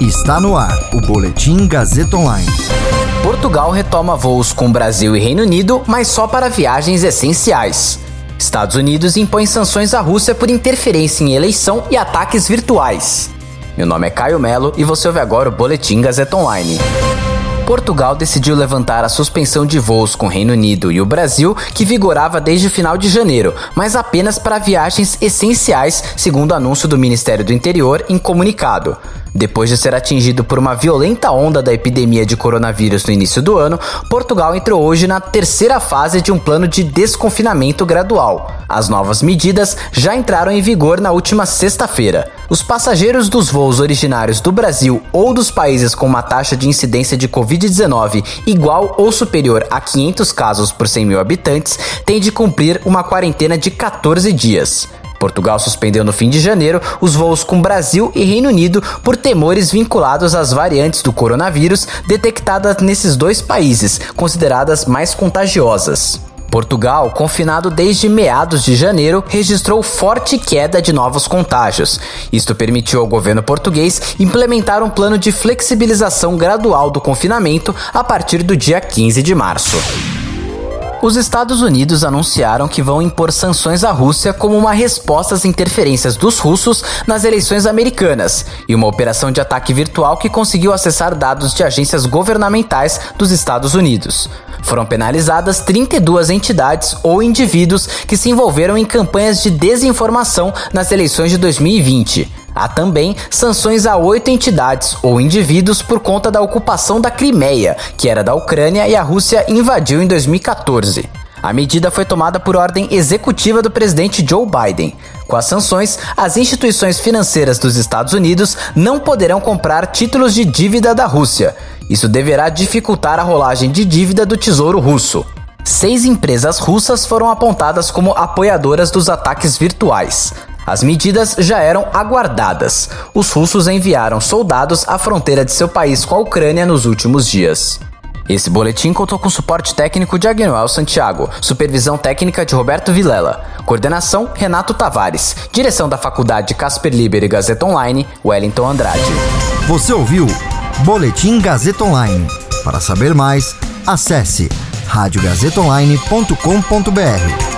Está no ar o Boletim Gazeta Online. Portugal retoma voos com Brasil e Reino Unido, mas só para viagens essenciais. Estados Unidos impõe sanções à Rússia por interferência em eleição e ataques virtuais. Meu nome é Caio Melo e você ouve agora o Boletim Gazeta Online. Portugal decidiu levantar a suspensão de voos com Reino Unido e o Brasil, que vigorava desde o final de janeiro, mas apenas para viagens essenciais, segundo anúncio do Ministério do Interior em comunicado. Depois de ser atingido por uma violenta onda da epidemia de coronavírus no início do ano, Portugal entrou hoje na terceira fase de um plano de desconfinamento gradual. As novas medidas já entraram em vigor na última sexta-feira. Os passageiros dos voos originários do Brasil ou dos países com uma taxa de incidência de Covid-19 igual ou superior a 500 casos por 100 mil habitantes têm de cumprir uma quarentena de 14 dias. Portugal suspendeu no fim de janeiro os voos com Brasil e Reino Unido por temores vinculados às variantes do coronavírus detectadas nesses dois países, consideradas mais contagiosas. Portugal, confinado desde meados de janeiro, registrou forte queda de novos contágios. Isto permitiu ao governo português implementar um plano de flexibilização gradual do confinamento a partir do dia 15 de março. Os Estados Unidos anunciaram que vão impor sanções à Rússia como uma resposta às interferências dos russos nas eleições americanas e uma operação de ataque virtual que conseguiu acessar dados de agências governamentais dos Estados Unidos. Foram penalizadas 32 entidades ou indivíduos que se envolveram em campanhas de desinformação nas eleições de 2020. Há também sanções a oito entidades ou indivíduos por conta da ocupação da Crimeia, que era da Ucrânia e a Rússia invadiu em 2014. A medida foi tomada por ordem executiva do presidente Joe Biden. Com as sanções, as instituições financeiras dos Estados Unidos não poderão comprar títulos de dívida da Rússia. Isso deverá dificultar a rolagem de dívida do Tesouro Russo. Seis empresas russas foram apontadas como apoiadoras dos ataques virtuais. As medidas já eram aguardadas. Os russos enviaram soldados à fronteira de seu país com a Ucrânia nos últimos dias. Esse boletim contou com suporte técnico de Agnoel Santiago, supervisão técnica de Roberto Vilela, coordenação Renato Tavares, direção da Faculdade Casper Liber e Gazeta Online, Wellington Andrade. Você ouviu Boletim Gazeta Online. Para saber mais, acesse radiogazetaonline.com.br.